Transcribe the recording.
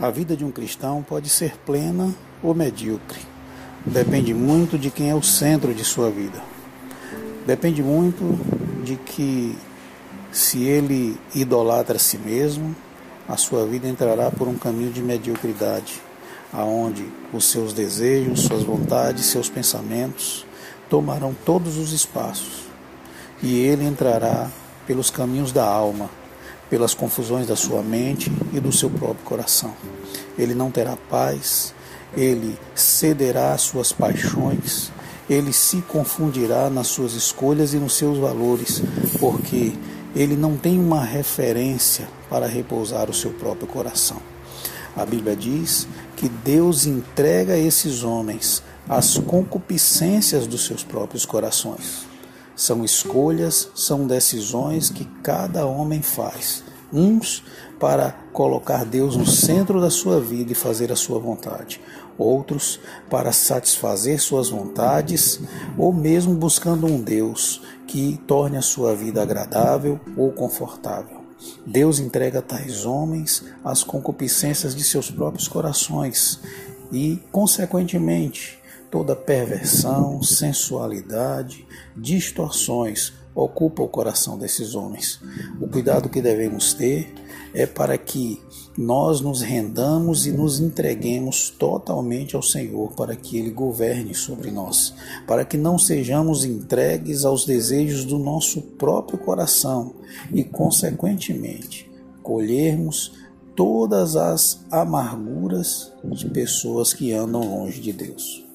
A vida de um cristão pode ser plena ou medíocre. Depende muito de quem é o centro de sua vida. Depende muito de que, se ele idolatra a si mesmo, a sua vida entrará por um caminho de mediocridade, aonde os seus desejos, suas vontades, seus pensamentos tomarão todos os espaços e ele entrará pelos caminhos da alma, pelas confusões da sua mente e do seu próprio coração. Ele não terá paz, ele cederá às suas paixões, ele se confundirá nas suas escolhas e nos seus valores, porque ele não tem uma referência para repousar o seu próprio coração. A Bíblia diz que Deus entrega a esses homens as concupiscências dos seus próprios corações. São escolhas, são decisões que cada homem faz. Uns para colocar Deus no centro da sua vida e fazer a sua vontade, outros para satisfazer suas vontades, ou mesmo buscando um Deus que torne a sua vida agradável ou confortável. Deus entrega tais homens as concupiscências de seus próprios corações e, consequentemente, Toda perversão, sensualidade, distorções ocupa o coração desses homens. O cuidado que devemos ter é para que nós nos rendamos e nos entreguemos totalmente ao Senhor, para que Ele governe sobre nós, para que não sejamos entregues aos desejos do nosso próprio coração e, consequentemente, colhermos todas as amarguras de pessoas que andam longe de Deus.